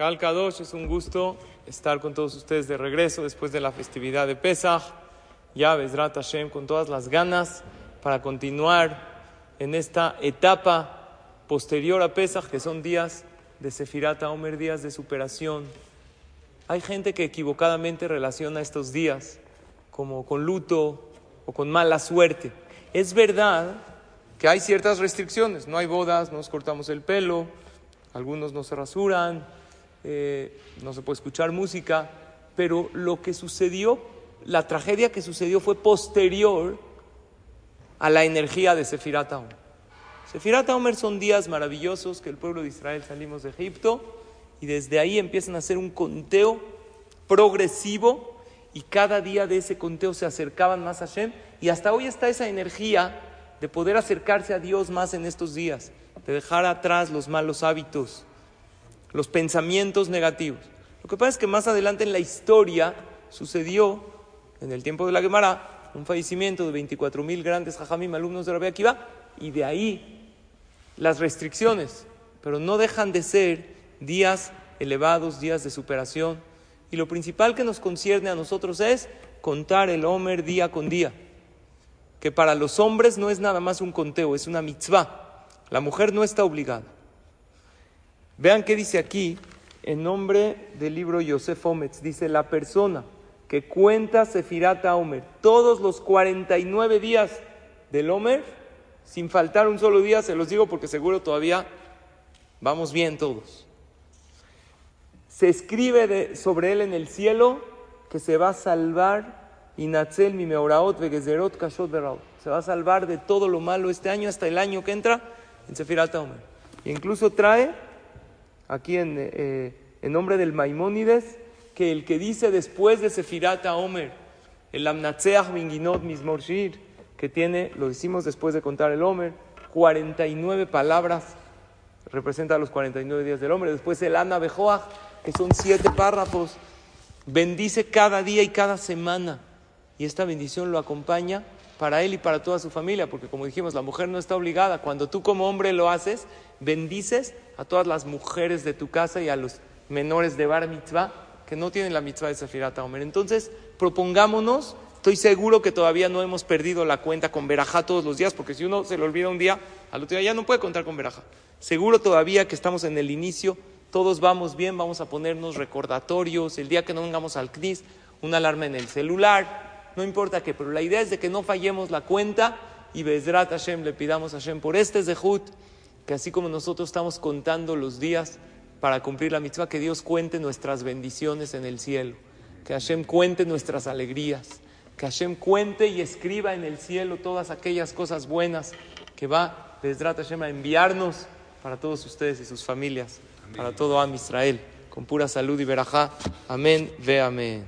Kal Kadosh, es un gusto estar con todos ustedes de regreso después de la festividad de Pesach. Ya Bezrat Hashem con todas las ganas para continuar en esta etapa posterior a Pesach, que son días de Sefirat Omer, días de superación. Hay gente que equivocadamente relaciona estos días como con luto o con mala suerte. Es verdad que hay ciertas restricciones, no hay bodas, no nos cortamos el pelo, algunos no se rasuran, eh, no se puede escuchar música, pero lo que sucedió, la tragedia que sucedió fue posterior a la energía de Sefirat Omer. Sefirat Omer son días maravillosos que el pueblo de Israel salimos de Egipto y desde ahí empiezan a hacer un conteo progresivo y cada día de ese conteo se acercaban más a Hashem y hasta hoy está esa energía de poder acercarse a Dios más en estos días, de dejar atrás los malos hábitos, los pensamientos negativos. Lo que pasa es que más adelante en la historia sucedió, en el tiempo de la Gemara, un fallecimiento de 24 mil grandes jajamim, alumnos de Rabbi Akiva, y de ahí las restricciones, pero no dejan de ser días elevados, días de superación. Y lo principal que nos concierne a nosotros es contar el Homer día con día, que para los hombres no es nada más un conteo, es una mitzvah. La mujer no está obligada. Vean qué dice aquí, en nombre del libro Yosef Ometz, dice la persona que cuenta Sefirata Omer todos los 49 días del Omer, sin faltar un solo día, se los digo porque seguro todavía vamos bien todos. Se escribe sobre él en el cielo que se va a salvar Inatzel mi meoraot vegezerot kashot beraot. Se va a salvar de todo lo malo este año hasta el año que entra en Sefirata Omer. E incluso trae aquí en, eh, en nombre del Maimónides, que el que dice después de Sefirata Omer, el Amnatzeach Minginot Mismorshir, que tiene, lo decimos después de contar el Omer, 49 palabras, representa los 49 días del hombre. Después el Ana Bejoach, que son siete párrafos, bendice cada día y cada semana. Y esta bendición lo acompaña para él y para toda su familia, porque como dijimos, la mujer no está obligada. Cuando tú como hombre lo haces, bendices a todas las mujeres de tu casa y a los menores de Bar Mitzvah que no tienen la mitzvah de Sefirat Omer. Entonces, propongámonos, estoy seguro que todavía no hemos perdido la cuenta con Berajá todos los días, porque si uno se le olvida un día, al otro día ya no puede contar con Berajá. Seguro todavía que estamos en el inicio, todos vamos bien, vamos a ponernos recordatorios, el día que no vengamos al CNIS, una alarma en el celular, no importa qué, pero la idea es de que no fallemos la cuenta y Bezrat Hashem le pidamos a Hashem por este Zehut, que así como nosotros estamos contando los días para cumplir la mitzvah, que Dios cuente nuestras bendiciones en el cielo, que Hashem cuente nuestras alegrías, que Hashem cuente y escriba en el cielo todas aquellas cosas buenas que va Bezrat Hashem a enviarnos para todos ustedes y sus familias, para todo Am Israel, con pura salud y verajá. Amén, ve amén.